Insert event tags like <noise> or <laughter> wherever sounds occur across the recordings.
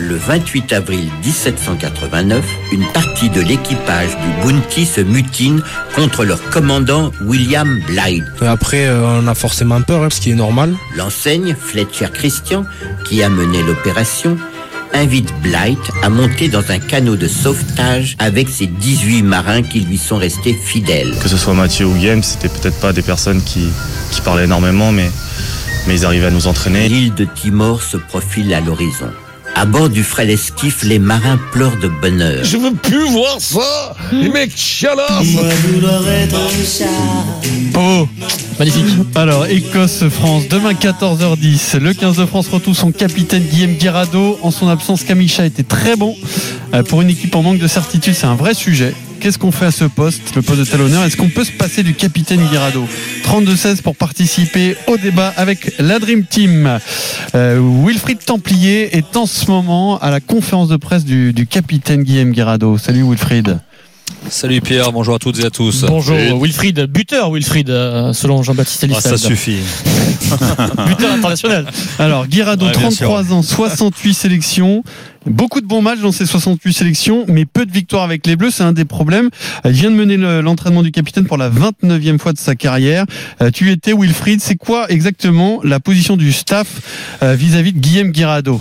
Le 28 avril 1789, une partie de l'équipage du Bounty se mutine contre leur commandant William Blythe. Après, euh, on a forcément peur, hein, ce qui est normal. L'enseigne, Fletcher Christian, qui a mené l'opération, invite Blythe à monter dans un canot de sauvetage avec ses 18 marins qui lui sont restés fidèles. Que ce soit Mathieu ou Guillaume, c'était peut-être pas des personnes qui, qui parlaient énormément, mais, mais ils arrivaient à nous entraîner. L'île de Timor se profile à l'horizon. À bord du frêle esquif, les marins pleurent de bonheur. Je veux plus voir ça Les mecs chialassent Oh, magnifique. Alors, Écosse-France, demain 14h10. Le 15 de France retrouve son capitaine Guillaume Guirado. En son absence, Kamisha était très bon. Euh, pour une équipe en manque de certitude, c'est un vrai sujet. Qu'est-ce qu'on fait à ce poste, le poste de talonneur? Est-ce qu'on peut se passer du capitaine Guirado? 32-16 pour participer au débat avec la Dream Team. Euh, Wilfried Templier est en ce moment à la conférence de presse du, capitaine Guillaume Guirado. Salut Wilfried. Salut Pierre, bonjour à toutes et à tous. Bonjour Wilfried, buteur Wilfried, euh, selon Jean-Baptiste Ah, Elissade. ça suffit. <laughs> buteur international. Alors, Guirado, Ouais, bien 33 ans, 68 sélections. Beaucoup de bons matchs dans ces 68 sélections, mais peu de victoires avec les Bleus, c'est un des problèmes. Il vient de mener le- l'entraînement du capitaine pour la 29e fois de sa carrière. Euh, Tu étais Wilfried, c'est quoi exactement la position du staff euh, vis-à-vis de Guillaume Guirado?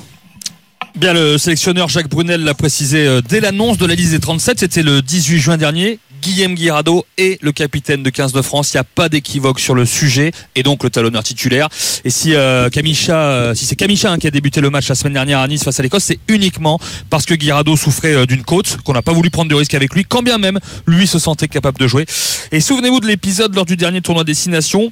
Bien, le sélectionneur Jacques Brunel l'a précisé euh, dès l'annonce de la liste des 37, c'était le 18 juin dernier. Guillaume Guirado est le capitaine de 15 de France. Il n'y a pas d'équivoque sur le sujet et donc le talonneur titulaire. Et si euh, euh, si c'est Kamisha hein, qui a débuté le match la semaine dernière à Nice face à l'Écosse, c'est uniquement parce que Guirado souffrait euh, d'une côte, qu'on n'a pas voulu prendre de risque avec lui, quand bien même lui se sentait capable de jouer. Et souvenez-vous de l'épisode lors du dernier tournoi Destination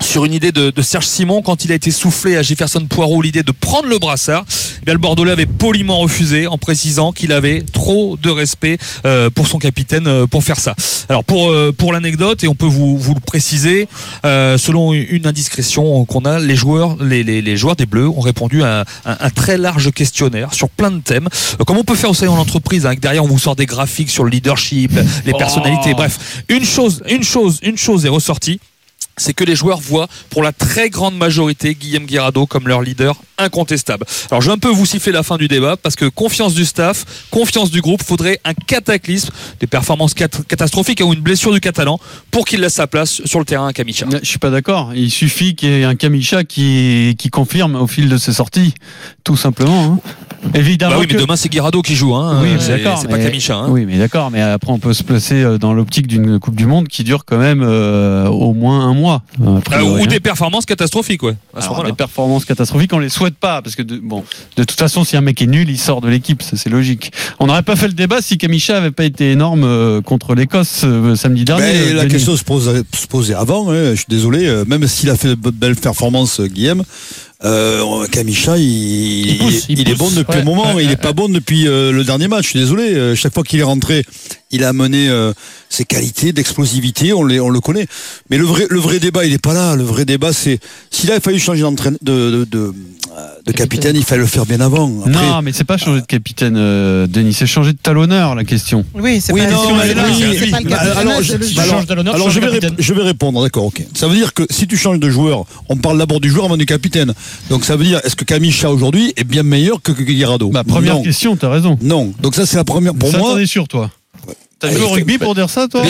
sur une idée de, de Serge Simon quand il a été soufflé à Jefferson Poirot l'idée de prendre le brassard. Eh bien, le Bordelais avait poliment refusé en précisant qu'il avait trop de respect euh, pour son capitaine euh, pour faire ça. Alors pour euh, pour l'anecdote et on peut vous, vous le préciser, euh, selon une indiscrétion qu'on a, les joueurs les, les, les joueurs des Bleus ont répondu à un, un très large questionnaire sur plein de thèmes, comme on peut faire aussi en entreprise, hein, que derrière on vous sort des graphiques sur le leadership, les personnalités, bref. Une chose, une chose, une chose est ressortie c'est que les joueurs voient pour la très grande majorité Guillaume Guirado comme leur leader incontestable. Alors je vais un peu vous siffler la fin du débat parce que confiance du staff, confiance du groupe, faudrait un cataclysme, des performances cat- catastrophiques ou une blessure du Catalan pour qu'il laisse sa place sur le terrain à Kamicha. Je suis pas d'accord. Il suffit qu'il y ait un Kamisha qui, qui confirme au fil de ses sorties, tout simplement. hein. Évidemment. Bah oui, mais que- demain c'est Guirado qui joue, hein. Oui, mais c'est d'accord. c'est pas Kamicha. Hein. Oui, mais d'accord. Mais après, on peut se placer euh, dans l'optique d'une Coupe du Monde qui dure quand même euh, au moins un mois. A Euh, priori, ou hein. des performances catastrophiques, ouais. À ce Alors, moment-là. des performances catastrophiques, on les souhaite pas, parce que de, bon, de toute façon, si un mec est nul, il sort de l'équipe, ça c'est logique. On n'aurait pas fait le débat si Kamisha avait pas été énorme euh, contre l'Écosse euh, samedi dernier. Mais euh, la Denis. question se, pose, se posait avant, hein, je suis désolé, euh, même s'il a fait de be- belles performances, euh, Guillaume, euh, Kamisha, il, Il pousse, il il est bon depuis Ouais, un moment, ouais, il ouais, est pas bon depuis euh, le dernier match, je suis désolé, euh, chaque fois qu'il est rentré, il a amené euh, ses qualités d'explosivité, on, les, on le connaît. Mais le vrai, le vrai débat, il est pas là, le vrai débat, c'est s'il avait fallu changer de, de, de, de capitaine, il fallait le faire bien avant. Après, Non, mais c'est pas changer de capitaine, euh, Denis, c'est changer de talonneur, la question. Oui, c'est Oui, pas, non, mais oui, le Bah, capitaine, alors, je- bah, Tu alors- Alors tu vais, de rép- capitaine. je vais répondre, d'accord, ok. Ça veut dire que si tu changes de joueur, on parle d'abord du joueur avant du capitaine. Donc ça veut dire, est-ce que Kamisha aujourd'hui est bien meilleur que, que Guirado Bah, première non. question, t'as raison. Non. Donc ça c'est la première. Pour ça, moi. t'en es sûr, toi? T'as joué au rugby pour dire ça, toi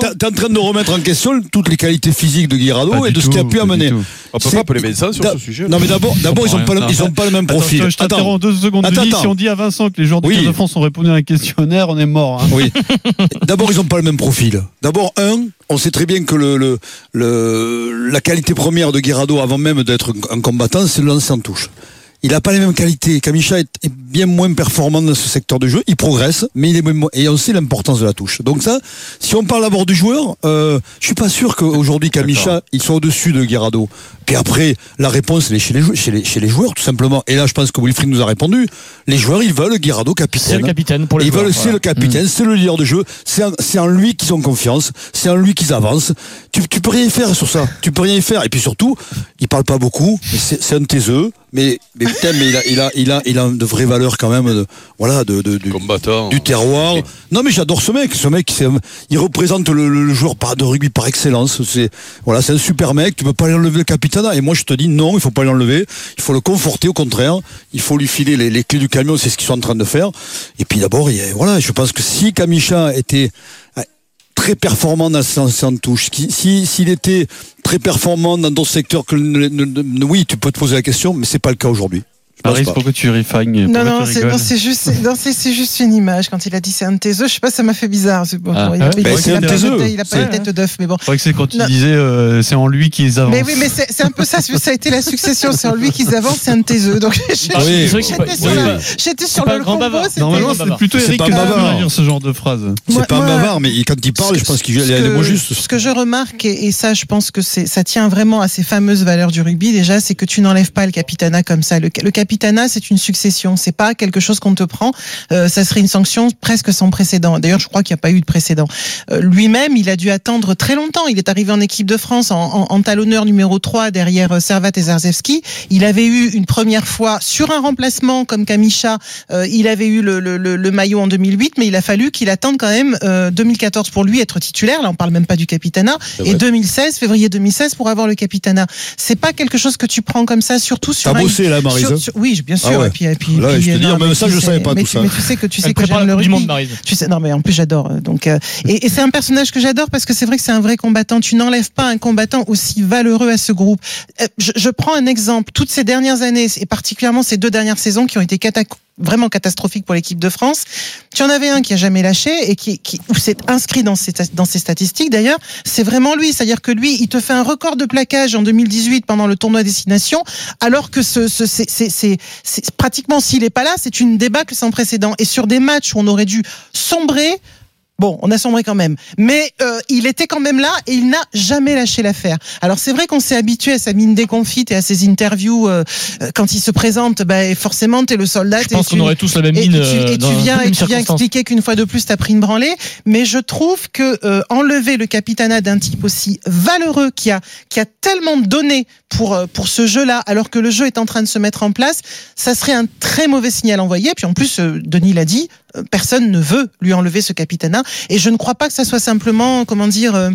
t'es- t'es en train de remettre en question toutes les qualités physiques de Guirado et de ce qu'il a pu amener. On peut pas appeler ça sur ce sujet. Non mais d'abord, d'abord ils comprends ont pas, le, même Attends, profil. je t'interromps deux secondes. Si on dit à Vincent que les joueurs de Oui. 15 de France ont répondu à un questionnaire, on est mort. hein. Oui. <laughs> D'abord, ils n'ont pas le même profil. D'abord, un, on sait très bien que le, le, le- la qualité première de Guirado, avant même d'être un combattant, c'est le lancer en touche. Il n'a pas les mêmes qualités. Kamisha est, est bien moins performant dans ce secteur de jeu. Il progresse, mais il est moins, et on sait l'importance de la touche. Donc ça, si on parle d'abord du joueur, euh, je suis pas sûr qu'aujourd'hui Kamisha, il soit au-dessus de Guirado. Puis après, la réponse, elle est chez les, chez les, chez les joueurs, tout simplement. Et là, je pense que Wilfried nous a répondu. Les joueurs, ils veulent Guirado capitaine. C'est le capitaine pour les Ils joueurs, veulent, c'est le capitaine, c'est le leader de jeu. C'est en, c'est en lui qu'ils ont confiance. C'est en lui qu'ils avancent. Tu, tu peux rien y faire sur ça. Tu peux rien y faire. Et puis surtout, il parle pas beaucoup. mais C'est c'est un taiseux. Mais, mais putain, mais il a, il a, il a, il a de vraies valeurs quand même. De, voilà, de, de, du, Combattant. du terroir. Non, mais j'adore ce mec. Ce mec, il représente le, le joueur de rugby par excellence. C'est, voilà, c'est un super mec. Tu peux pas lui enlever le capitana. Et moi, je te dis non, il faut pas lui enlever. Il faut le conforter au contraire. Il faut lui filer les, les clés du camion. C'est ce qu'ils sont en train de faire. Et puis d'abord, voilà, je pense que si Kamisha était très performant dans sa sa touche, qui- si s'il était très performant dans d'autres secteurs que oui, tu peux te poser la question, mais c'est pas le cas aujourd'hui. Pas. pourquoi tu refagnes Non, non, c'est c'est juste, c'est- c'est c'est juste une image. Quand il a dit c'est un de tes œufs, je sais pas, ça m'a fait bizarre. C'est bon, Ah. il a, Ah il a- il c'est pas la tête- il a pas la C'est- tête d'œuf, mais bon. Je crois que c'est quand tu Non. disais euh, c'est en lui qu'ils avancent. Mais oui, mais c'est c'est un peu ça. Ça a été la succession. C'est en lui qu'ils avancent, c'est un de tes œufs. Donc Ah oui, c'est vrai c'est j'étais sur, oui, C'est sur le combo. Normalement, c'est plutôt C'est Eric pas qui bavard. va dire ce genre de phrase. C'est pas bavard, mais quand il parle, je pense qu'il a Ce les mots que- justes. Ce que je remarque, et, ça, je pense que c'est, ça tient vraiment à ces fameuses valeurs du rugby. Déjà, c'est que tu n'enlèves pas le capitana comme ça. Le, capitana, c'est une succession. C'est pas quelque chose qu'on te prend. Euh, ça serait une sanction presque sans précédent. D'ailleurs, je crois qu'il n'y a pas eu de précédent. Euh, lui-même, il a dû attendre très longtemps. Il est arrivé en équipe de France en, en, en talonneur numéro 3 derrière euh, Servat et Zarzewski. Il avait eu une première fois sur un remplacement comme Kamisha. euh, il avait eu le, le, le, le maillot en 2008, mais il a fallu qu'il attende quand même euh, 2014 pour lui être titulaire. Là, on parle même pas du capitana. Et vrai. 2016, février 2016, pour avoir le capitana. C'est pas quelque chose que tu prends comme ça, surtout sur. T'as bossé, là, sur- sur- oui, bien sûr. Ah ouais. Et puis, et puis, Là, et puis, je te non, même mais ça, tu je sais- savais pas mais tout tu- ça. Mais tu sais que tu sais Elle que j'aime le rugby. Monde. Tu sais, non, mais en plus j'adore. euh, Donc, euh, et, et c'est un personnage que j'adore parce que c'est vrai que c'est un vrai combattant. Tu n'enlèves pas un combattant aussi valeureux à ce groupe. Euh, Je, je prends un exemple. Toutes ces dernières années, et particulièrement ces deux dernières saisons qui ont été cata- vraiment catastrophiques pour l'équipe de France. Tu en avais un qui a jamais lâché et qui, qui où c'est inscrit dans ses, dans ses statistiques d'ailleurs. C'est vraiment lui. C'est-à-dire que lui, il te fait un record de plaquage en 2018 pendant le tournoi Destination, alors que ce, ce, c'est, c'est, c'est, c'est- pratiquement s'il est pas là, c'est une débâcle sans précédent. Et sur des matchs où on aurait dû sombrer, Bon, on a sombré quand même, mais euh, il était quand même là et il n'a jamais lâché l'affaire. Alors c'est vrai qu'on s'est habitué à sa mine déconfite et à ses interviews euh, euh, quand il se présente. Ben forcément, t'es le soldat. Je pense qu'on aurait tous la même mine, et tu, euh, et tu viens, <laughs> et tu viens expliquer qu'une fois de plus t'as pris une branlée. Mais je trouve que euh, enlever le capitana d'un type aussi valeureux qui a qui a tellement donné pour euh, pour ce jeu-là, alors que le jeu est en train de se mettre en place, ça serait un très mauvais signal envoyé. Puis en plus, euh, Denis l'a dit, euh, personne ne veut lui enlever ce capitana. Et je ne crois pas que ça soit simplement, comment dire, euh,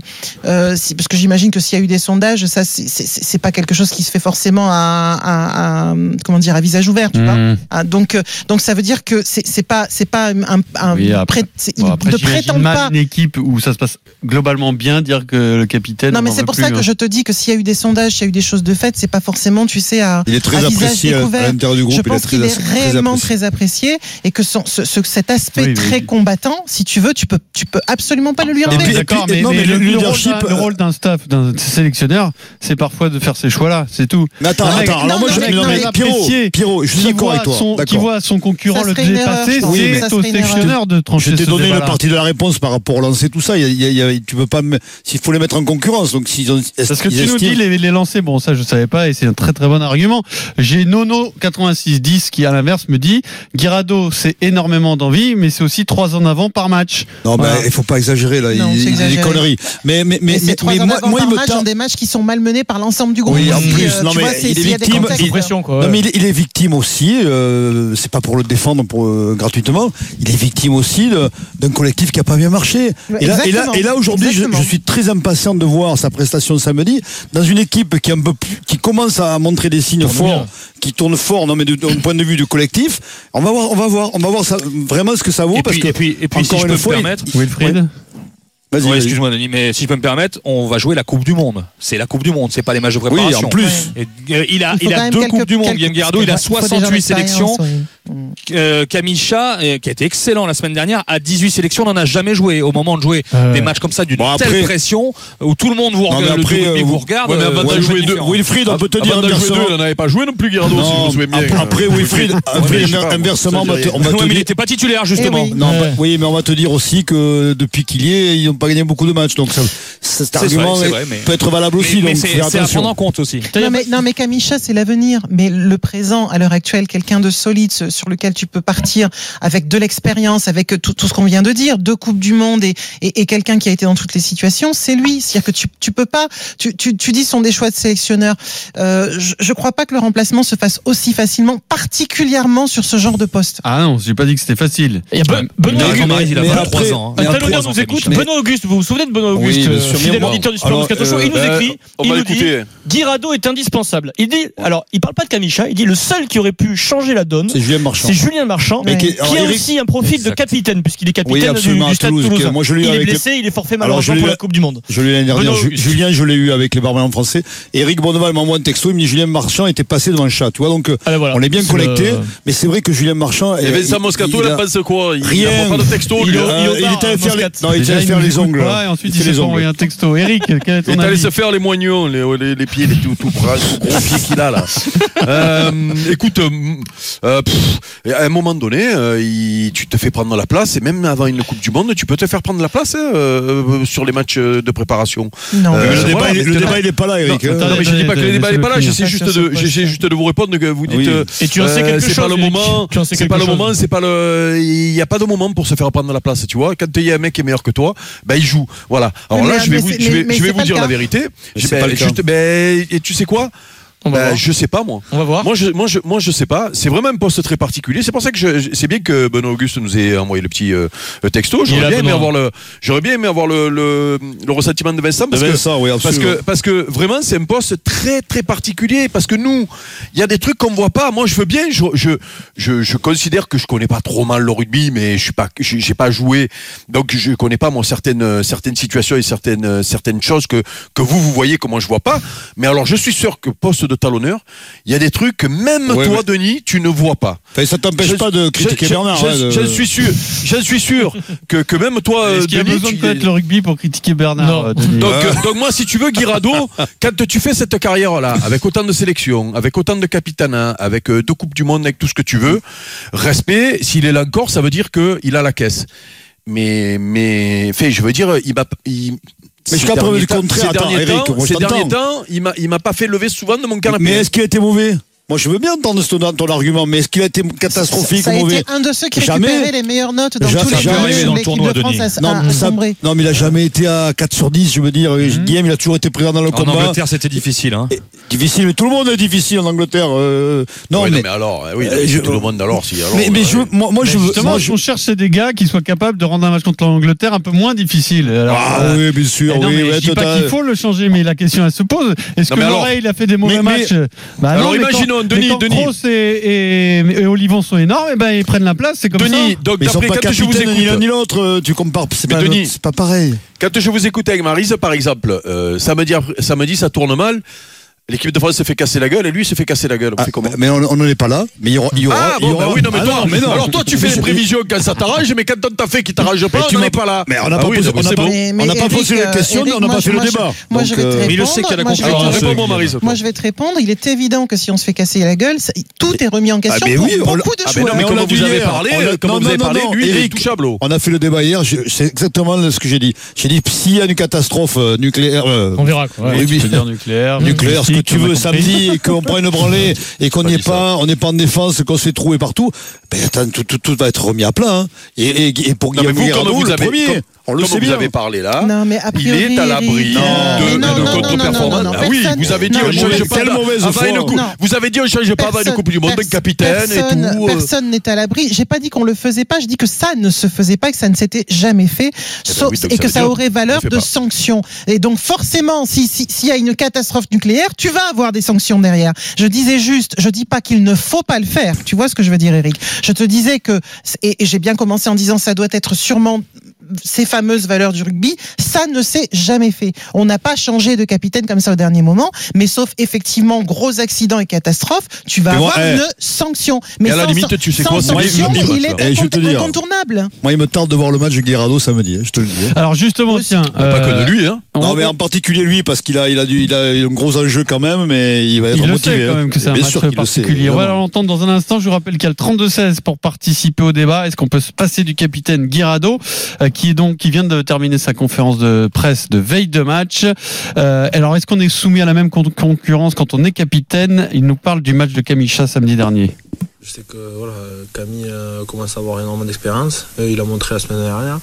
euh, parce que j'imagine que s'il y a eu des sondages, ça c'est- pas quelque chose qui se fait forcément à, à- à- comment dire à visage ouvert, tu vois. Mmh. Ah, donc donc ça veut dire que c'est pas c'est pas un, un Oui, après- Bon, après, ne prétend pas. une équipe où ça se passe globalement bien, dire que le capitaine. Non, mais c'est pour plus, ça que hein. je te dis que s'il y a eu des sondages, s'il y a eu des choses de faites, c'est pas forcément, tu sais, à. Il est très à apprécié à- à l'intérieur du groupe, Je il est pense très qu'il est très réellement apprécié. très apprécié et que son, ce, ce- cet aspect Oui, très oui. combattant, si tu veux, tu peux, tu peux absolument pas le lui enlever. mais D'accord, mais, non, mais mais le, le le rôle leadership, d'un- le rôle d'un staff, d'un sélectionneur, c'est parfois de faire ces choix-là, c'est tout. Mais attends, mec- attends, alors moi, je- mec non, mais très Pierrot, apprécié, Pierrot, je suis d'accord avec toi, son- Qui voit son concurrent le dépasser, c'est au sélectionneur de trancher Je t'ai donné une partie de la réponse par rapport au lancer, tout ça. Il y a- il y a- il y a- tu peux pas, s'il faut les mettre en concurrence. Donc, s'ils ont, Parce que tu nous dis les, lancers, bon ça je savais pas et c'est un très très bon argument. J'ai Nono 8610 qui à l'inverse me dit Guirado c'est énormément d'envie mais c'est aussi trois en avant par match. Non, ben, Voilà. il faut pas exagérer, là. Non, il, des conneries. Mais, mais, mais, Mais mais, trois mais en moi, il par me match tend- dans des matchs qui sont malmenés par l'ensemble du groupe. Oui, en plus, euh, non, mais vois, il est victime, contextes, il- Sous pression, quoi. Non ouais. mais il, il est victime aussi, euh, c'est pas pour le défendre pour, euh, gratuitement, il est victime aussi d'un collectif qui a pas bien marché. Ouais, Et là, et là, exactement. et là aujourd'hui, je, je suis très impatient de voir sa prestation samedi dans une équipe qui est un peu plus, qui commence à montrer des signes forts, bien. qui tourne fort, non mais d'un point de vue du collectif. On va voir, on va voir, on va voir ça, vraiment ce que ça vaut Et parce puis, que et puis, et puis si encore je une peux me fois, il- permettre, Wilfried Vas-y, Ouais, vas-y. excuse-moi Denis, mais si je peux me permettre, on va jouer la Coupe du Monde. C'est la Coupe du Monde, c'est pas les matchs de Oui, préparation. en plus. Et, euh, il a, Il il deux Coupes du Monde, Guillaume Guirado, il a il faut déjà 68 l'expérience, sélections. oui. Euh, Kamisha, euh, qui a été excellent la semaine dernière, à 18 sélections, n'en a jamais joué. Au moment de jouer Euh. des matchs comme ça d'une Bon, après- telle pression, où tout le monde vous Non, mais regarde, après, le euh, vous vous- regarde. Ouais, mais avant d'en c'est jouer deux. Wilfried, on peut te dire inversement. deux, il n'en avait pas joué non plus, Guirado, si je me Non, souviens bien. après, Wilfried, inversement, on va te- il n'était pas titulaire justement. Eh oui. Non, bah, oui, mais on va te dire aussi que depuis qu'il y est, ils n'ont pas gagné beaucoup de matchs. Donc ça, cet argument peut être valable aussi. Mais, c'est à prendre en compte aussi. Non mais, non, mais Kamisha, c'est l'avenir. Mais le présent, à l'heure actuelle, quelqu'un de solide ce- sur lequel tu peux partir avec de l'expérience, avec tout, tout ce qu'on vient de dire, deux Coupes du Monde et, et, et quelqu'un qui a été dans toutes les situations, c'est lui. C'est-à-dire que tu, tu peux pas, tu, tu, tu dis ce sont des choix de sélectionneurs. Euh, je, je crois pas que le remplacement se fasse aussi facilement, particulièrement sur ce genre de poste. Ah non, j'ai pas dit que c'était facile. Il y a Ben- Mais Benoît Auguste. il a mais 23 après- ans. hein. Un nous écoute. Mais- Benoît Auguste, vous vous souvenez de Benoît Oui, Auguste, euh, sûr, fidèle bien, auditeur du Super alors, Moscato Show Il nous euh, écrit, on il nous dit. Guirado est indispensable. Il dit, alors, il parle pas de Kamisha, il dit le seul qui aurait pu changer la donne, C'est Julien Marchand. c'est Julien Marchand, Mais qui, alors, a Eric- aussi un profil de Exact. capitaine, puisqu'il est Oui, capitaine du, absolument, du à Stade Toulouse, moi, je il est les- blessé, il est forfait malheureusement pour eu- la Coupe du Monde. Je l'ai l'année dernière. Benoît. Julien, je l'ai eu avec les Barbelés français. Eric Bonneval m'envoie un texto. Il me dit Julien Marchand était passé devant le chat. Tu vois, donc euh, Ah, ben voilà. on est bien connecté. le- Mais c'est vrai que Julien Marchand. Et euh, Vincent il- Moscato, il il a- pensé quoi Il Rien. n'a pas de texto, Il hein. il Euh, il était allé hein, faire les, non, il était allé il faire les ongles. ensuite, Il il s'est envoyé un texto. Eric, quel est Il allé se faire les moignons, les, pieds, les tout, tout, gros pieds qu'il a là. Euh, écoute, euh, euh, pff, à un moment donné, euh, il- tu te fais prendre la place et même avant une Coupe du Monde, tu peux te faire prendre la place hein, euh, sur les matchs de préparation. Non. Euh, Mais le débat, voilà, il est- le mais- débat, il est pas là, Eric. Non, hein. non mais je dis pas que le débat n'est pas là, j'essaie juste, de, juste vous répondre que vous dites Oui. euh, Et tu en sais euh, quelque c'est chose, pas le moment, c'est pas le moment, c'est pas le il y a pas de moment pour se faire prendre la place, tu vois. Quand il y a un mec qui est meilleur que toi, ben il joue. Voilà. Alors là, je vais vous c'est- c'est dire la vérité. C'est ben, ben, et tu sais quoi? On va Ben, voir. je sais pas moi. On va voir. Moi je, moi, je, moi, je sais pas. C'est vraiment un poste très particulier. C'est pour ça que je, c'est bien que Benoît Auguste nous ait envoyé le petit euh, texto. J'aurais bien aimé avoir le, j'aurais bien aimé avoir le, le, le ressentiment de Vincent parce De que oui, parce que parce que vraiment c'est un poste très très particulier parce que nous il y a des trucs qu'on voit pas. Moi je veux bien. Je, je je je considère que je connais pas trop mal le rugby, mais je suis pas j'ai pas joué donc je connais pas moi certaines certaines situations et certaines certaines choses que que vous vous voyez que moi je vois pas. Mais alors je suis sûr que poste de talonneur, il y a des trucs que même Ouais, toi mais- Denis tu ne vois pas. Enfin, ça t'empêche Je- pas de critiquer je- Bernard. Je, hein, de- je suis sûr, je suis sûr que, que même toi, Est-ce qu'il y a Denis, besoin de connaître le rugby pour critiquer Bernard Non. euh, Denis donc, euh, donc moi, si tu veux, Guirado, <laughs> quand tu fais cette carrière-là, avec autant de sélections, avec autant de capitanats, avec euh, deux coupes du monde, avec tout ce que tu veux, respect. S'il est là encore, ça veut dire que il a la caisse. Mais, mais, fait, je veux dire, il m'a, il, Mais jusqu'à preuve derniers du contraire, ces attends, derniers Eric, temps, moi, je ces derniers t'entends. temps, il m'a, il m'a pas fait lever souvent de mon canapé. Mais est-ce qu'il a été mauvais? Moi, je veux bien entendre ton, ton argument, mais est-ce qu'il a été catastrophique ça ou a mauvais été un de ceux qui Jamais. récupérait les meilleures notes dans Ja- tous les jamais dans le tournoi, de France Denis. a, non, a mais ça- non, mais il a jamais été à 4 sur 10, je veux dire. Guillaume, il a toujours été présent dans le En combat. Angleterre, c'était difficile. Hein. Difficile, mais tout le monde est difficile en Angleterre. euh, Non, Ouais, mais, alors, euh, oui, Euh, je- tout le monde alors, si, alors, mais, mais euh, je, veux- moi, moi, Mais je veux. justement, moi, ce je- qu'on cherche, des gars qui soient capables de rendre un match contre l'Angleterre un peu moins difficile. Alors, Ah euh, oui, bien sûr, eh non, oui. ouais, je dis pas qu'il faut le changer, mais la question elle se pose. Est-ce que Morey, il a fait des mauvais matchs? Bah Alors, non, Denis, quand Denis. Kroos et, et, et Olivon sont énormes, et ben ils prennent la place, c'est comme Denis, ça. donc Mais ils sont d'après pas quand je vous capitaines ni l'un écoute, ni l'autre. euh, Tu compares. C'est pas, Denis- c'est pas pareil. Quand je vous écoute avec Marise, par exemple, euh, samedi, après- samedi, ça tourne mal. L'équipe de France se fait casser la gueule et lui se fait casser la gueule. On Ah, fait comment mais on n'en est pas là. Mais il y aura. il y aura- Ah il bon, y aura- bah oui, non, mais Ah toi, mais non. alors toi tu fais les prévisions quand ça t'arrange, mais quand on t'a fait qui t'arrange pas, Mais tu on m'as n'est pas là. Mais on n'a Ah pas oui, posé, non, on pas, bon. on pas Eric, posé la euh, question, Eric, on n'a moi, pas fait le moi, je- débat. Moi, Donc, je vais te euh, répondre. Mais il le sait qu'il y a la moi, je vais te concurrence. Répondre. réponds-moi, Marise. Moi, je vais te répondre. Il est évident que si on se fait casser la gueule, tout est remis en question mais pour oui, beaucoup de Ah non, joueurs. mais on comme l'a vous avez parlé, non, vous avez non, parlé, non, lui, il est Eric, touchable. oh. On a fait le débat hier, c'est exactement ce que j'ai dit. J'ai dit, s'il y a une catastrophe euh, nucléaire, euh, On verra nucléaire, nucléaire, mystique, tu veux, samedi, et qu'on prend une branlée, <laughs> et qu'on n'y est pas, on n'est pas en défense, qu'on s'est trouvé partout, ben, attends, tout, tout, tout va être remis à plat, hein. Et, et, et pour Non, mais Guillaume vous, le avez, premier, comme- on le sait vous bien. avez parlé là, Non, mais il est à l'abri de, mais de non, non, non, non, contre-performance. non, non, Ah oui, vous avez dit non, on mais change pas. mauvaise. Vous avez dit on change pas avant une Coupe du Monde, capitaine et personne, tout. euh. Personne n'est à l'abri. J'ai pas dit qu'on le faisait pas. Je dis que ça ne se faisait pas, que ça ne s'était jamais fait, oui, donc et que ça aurait valeur de pas. sanctions. Et donc forcément, si si- s'il y a une catastrophe nucléaire, tu vas avoir des sanctions derrière. Je disais juste, je dis pas qu'il ne faut pas le faire. Tu vois ce que je veux dire, Eric? Je te disais que et, j'ai bien commencé en disant ça doit être sûrement ces fameuses valeurs du rugby. Ça ne s'est jamais fait. On n'a pas changé de capitaine comme ça au dernier moment, mais sauf effectivement gros accident et catastrophe, tu vas avoir eh, une sanction. Mais à la limite, tu sais sans quoi, c'est sanction, moi, il me- il est Eh, je dire. incontournable. Moi, il me tente de voir le match de Guirado samedi, hein, je te le dis. hein. Alors justement, tiens. Pas que euh, de lui, hein. Non, on- mais en particulier lui, parce qu'il a, il a, du, il a un gros enjeu quand même, mais il va être Il le motivé. sait quand hein. même que c'est un match sûr le particulier. On va l'entendre dans un instant. Je vous rappelle qu'il y a le 32-16 pour participer au débat. Est-ce qu'on peut se passer du capitaine Guirado, euh, qui donc qui vient de terminer sa conférence de presse de veille de match. Euh, alors, est-ce qu'on est soumis à la même con- concurrence quand on est capitaine? Il nous parle du match de Kamisha samedi dernier. Je sais que voilà, Camille euh, commence à avoir énormément d'expérience. Euh, il a montré la semaine dernière.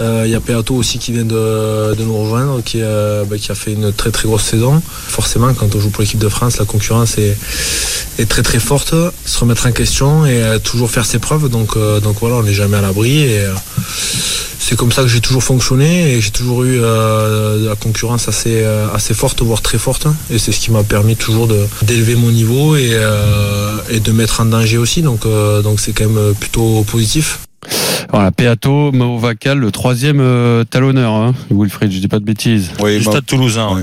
Euh, Il y a Peato aussi qui vient de, nous rejoindre, qui, euh, bah, qui a fait une très très grosse saison. Forcément, quand on joue pour l'équipe de France, la concurrence est, très très forte. Se remettre en question et euh, toujours faire ses preuves. Donc, euh, voilà, on n'est jamais à l'abri. Euh, c'est comme ça que j'ai toujours fonctionné et j'ai toujours eu euh, de la concurrence assez, euh, forte, voire très forte. Et c'est ce qui m'a permis toujours d'élever mon niveau et, euh, de mettre en danger aussi. Euh, donc c'est quand même plutôt positif. Voilà, Peato, Mao Vacal, le troisième euh, talonneur, hein, Wilfried, je dis pas de bêtises. Oui, Du bah, stade toulousain. ouais.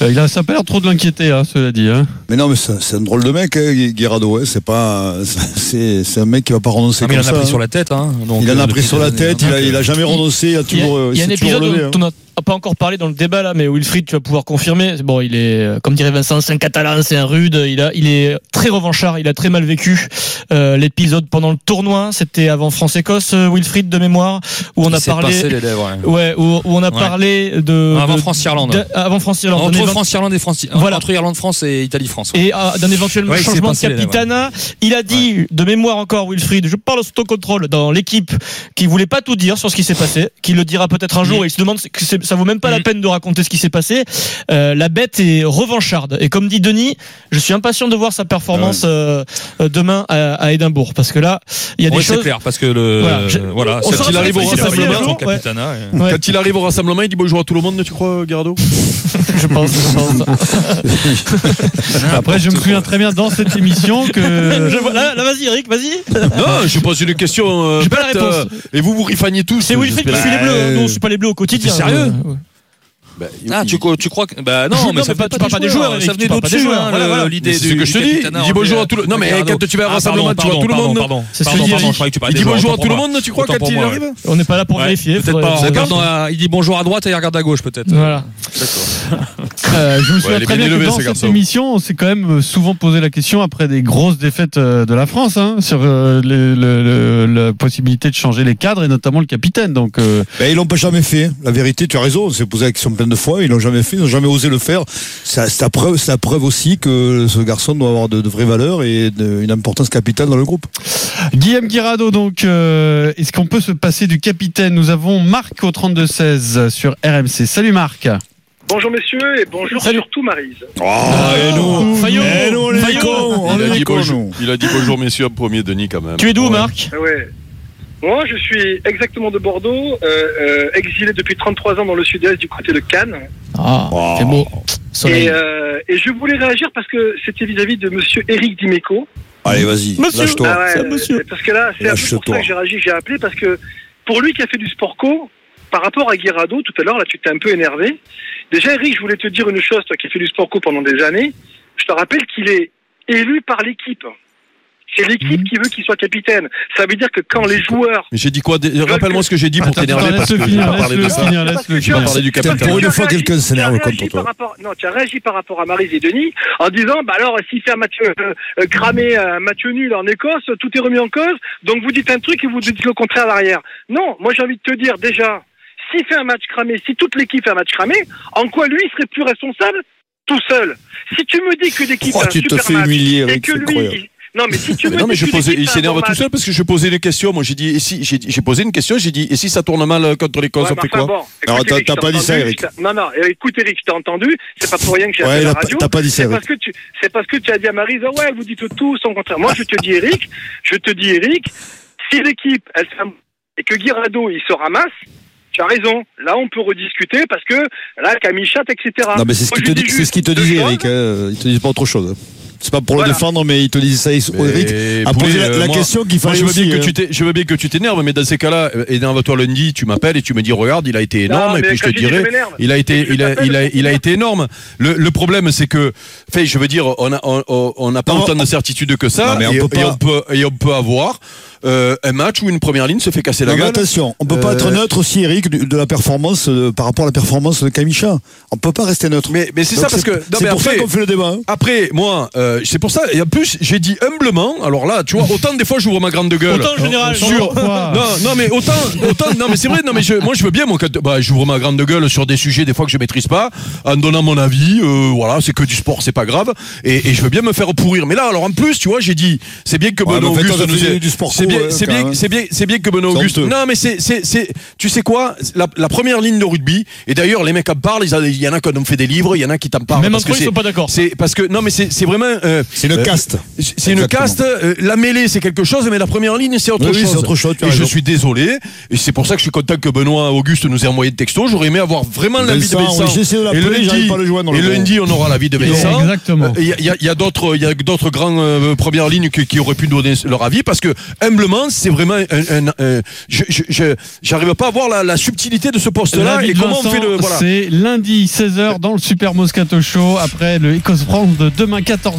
Euh, il a, ça a pas l'air trop de l'inquiéter, hein, cela dit. Hein. mais non, mais c'est un drôle de mec, hein, Guirado. hein. C'est pas, c'est, un mec qui va pas renoncer Ah, mais il en a ça. pris hein. sur la tête. Hein, donc, Il en euh, a pris sur la <laughs> tête. Il a, il a jamais renoncé. Il a Il y a, toujours, euh, il y a un s'est toujours épisode relevé, dont on n'a pas encore parlé dans le débat là, mais Wilfried, tu vas pouvoir confirmer. Bon, il est, euh, comme dirait Vincent, c'est un catalan, c'est un rude. Il a, il est très revanchard. Il a très mal vécu euh, l'épisode pendant le tournoi. C'était avant France-Écosse, euh, Wilfried de mémoire, où on Il a parlé. passé les lèvres, ouais. Ouais, où, où on a Ouais. parlé de. Avant de- France-Irlande. de- Avant France-Irlande. Entre France-Irlande et France. Voilà. Entre Irlande-France et Italie-France. et euh, d'un éventuel Ouais, changement de capitana. Il a dit, de mémoire encore, Wilfried, je parle ton contrôle dans l'équipe, qui voulait pas tout dire sur ce qui s'est passé, qui le dira peut-être un jour, et il se demande que c'est- ça vaut même pas la Mm. peine de raconter ce qui s'est passé. Euh, la bête est revancharde. Et comme dit Denis, je suis impatient de voir sa performance euh, euh, demain à, à Édimbourg, parce que là, il y a des Ouais, c'est choses. clair, parce que le. Voilà, je- saura il arrive au rassemblement, un jour, son ouais. capitana, et- Ouais. Quand il arrive au rassemblement, il dit bonjour à tout le monde, tu crois, Gardo? <laughs> Je pense, je pense. <laughs> Après, je me souviens très bien dans cette émission que. <laughs> Je vois- là, là, vas-y, Eric, vas-y. Non, je pose une question. euh, J'ai pas la réponse. euh, et vous vous rifagnez tous. C'est Wilfried qui suit les bleus. Euh, Non, je suis pas les bleus au quotidien. Sérieux Oui. Bah, Ah, tu, tu crois que. Bah non, <laughs> Non, mais ça pas- tu parles pas des joueurs, Ça venait d'au-dessus, joueurs, hein, l'idée c'est ce que je te dis. Il dit en bonjour à tout le- non, mais quand tu vas à un rassemblement, tu vois tout le monde. pardon. C'est ce Pardon, que je dis, pardon, Eric. je croyais que tu parlais Il dit bonjour à tout le monde, tu crois, quand il arrive. On n'est pas là pour vérifier. Il dit bonjour à droite et il regarde à gauche, peut-être. Voilà. Euh, je me souviens très bien que dans ce cette émission, on s'est quand même euh, souvent posé la question après des grosses défaites euh, de la France hein, sur euh, le- le- le- la possibilité de changer les cadres et notamment le capitaine. Donc, euh, Ben, ils l'ont pas jamais fait. La vérité, tu as raison. On s'est posé la question plein de fois. Ils l'ont jamais fait. Ils n'ont jamais osé le faire. Ça- C'est la preuve, aussi que ce garçon doit avoir de, de vraies valeurs et de- une importance capitale dans le groupe. Guillaume Guirado, donc, euh, est-ce qu'on peut se passer du capitaine? Nous avons Marc au 32-16 sur RMC. Salut Marc. Bonjour messieurs et bonjour Salut. surtout Marise. Ah, et nous, Fayot, et nous, on est Fayot. cons, on Il a dit cons, bonjour- il a dit bonjour, messieurs, premier, Denis, quand même. Tu es d'où, Ouais. Marc? Ouais. Moi je suis exactement de Bordeaux, euh, euh, exilé depuis 33 ans dans le sud-est du côté de Cannes. Ah, Oh. c'est beau. Et, euh, et je voulais réagir parce que c'était vis-à-vis de monsieur Eric Dimeco. Allez, vas-y, Monsieur. lâche-toi. Ah ouais, monsieur. Parce que là, c'est un peu pour ça que j'ai réagi, que j'ai appelé, parce que pour lui qui a fait du sport co, par rapport à Guirado, tout à l'heure, là, tu t'es un peu énervé. Déjà, Eric, je voulais te dire une chose, toi qui as fait du sport co pendant des années. Je te rappelle qu'il est élu par l'équipe. C'est l'équipe qui veut qu'il soit capitaine. Ça veut dire que quand les joueurs Mais j'ai dit quoi Rappelle-moi ce que j'ai dit pour t'énerver parce que de ça. parler du capitaine. pour une Tu as fois, réagi- quelqu'un s'énerve tu contre par toi. rapport- Non, tu as réagi par rapport à Marise et Denis en disant, bah alors, s'il fait un match euh, euh, cramé, un match nul en Écosse, tout est remis en cause. Donc vous dites un truc et vous dites le contraire derrière. Non, moi j'ai envie de te dire déjà, s'il fait un match cramé, si toute l'équipe fait un match cramé, en quoi lui serait plus responsable tout seul? Si tu me dis que l'équipe fait un tu te super fais match humilier, et Eric, que c'est lui, non mais si tu Mais non, mais je posais, il s'énerve tout seul parce que je posais des questions. Moi, j'ai dit, et si, j'ai j'ai posé une question, j'ai dit, et si ça tourne mal contre l'Écosse, Ouais, on fait quoi bon, Alors, t'as- pas dit ça, Eric. Non, non, écoute Eric, je t'ai entendu, c'est pas pour rien que j'ai Ouais, la radio. t'as pas dit ça, C'est Eric. parce que tu, c'est parce que tu as dit à Marise, ah ouais, vous dites tout son contraire. Moi, je te dis Eric, je te dis Eric, si l'équipe, elle et que Guirado, il se ramasse, tu as raison. Là, on peut rediscuter parce que là, Camille chatte, etc. Non, mais c'est ce qu'il te dit, c'est juste ce qu'il te disait. Eric. hein. Il te dit pas autre chose. C'est pas pour Voilà. le défendre, mais il te disait ça, Eric, a posé la, euh, la moi- question qu'il moi, fallait je veux aussi, bien que euh, tu je veux bien que tu t'énerves, mais dans ces cas-là, euh, énerve-toi lundi, tu m'appelles et tu me dis regarde, il a été Non, énorme, et puis je te dirai, il a été, il a, il a, il a été énorme. Le, le problème, c'est que, fait, je veux dire, on a, on, on- on n'a pas Non, autant de certitude que ça, Non, mais on et, peut et pas- on peut, et on peut avoir euh, un match où une première ligne se fait casser la Non, mais gueule. attention, on peut pas Euh, être neutre aussi, Eric, de, de la performance euh, par rapport à la performance de Kamicha. On peut pas rester neutre. Mais, mais c'est ça parce que. c'est pour ça après- qu'on fait le débat. hein. Après, moi, euh, c'est pour ça, et en plus, j'ai dit humblement, alors là, tu vois, autant des fois j'ouvre ma grande gueule. Autant, en général, sur. Non, non, mais autant, autant, non, mais c'est vrai, non, mais je, moi je veux bien, moi, bah, j'ouvre ma grande gueule sur des sujets, des fois que je maîtrise pas, en donnant mon avis, euh, voilà, c'est que du sport, c'est pas grave, et, et je veux bien me faire pourrir. Mais là, alors en plus, tu vois, j'ai dit, c'est bien que Ouais, Benoît Auguste nous ait- du sport bien, euh, c'est bien, c'est bien, c'est bien que Benoît Auguste. Non, mais c'est, c'est, c'est, tu sais quoi, la, la première ligne de rugby, et d'ailleurs, les mecs en parlent, il y en a qui ont fait des livres, il y en a qui t'en parlent. Même parce entre que ils sont pas d'accord. C'est parce que non, mais c'est c'est vraiment. euh, C'est une euh, caste. C'est une caste. euh, la mêlée, c'est quelque chose, mais la première ligne, c'est autre Oui, oui, chose. c'est autre chose, Et je suis désolé. Et c'est pour ça que je suis content que Benoît Auguste nous ait envoyé de texto. J'aurais aimé avoir vraiment l'avis de Vincent, et lundi, pas à le joindre, et le lundi, on aura l'avis de Vincent. exactement. Euh, Il y a, d'autres, il y a d'autres grands premières lignes qui, qui auraient pu donner leur avis parce que humblement, c'est vraiment un. un- un- je, j'arrive pas à voir la, la subtilité de ce poste-là et comment on fait le. Voilà. C'est lundi 16h dans le Super Moscato Show après le Ecos France de demain 14h.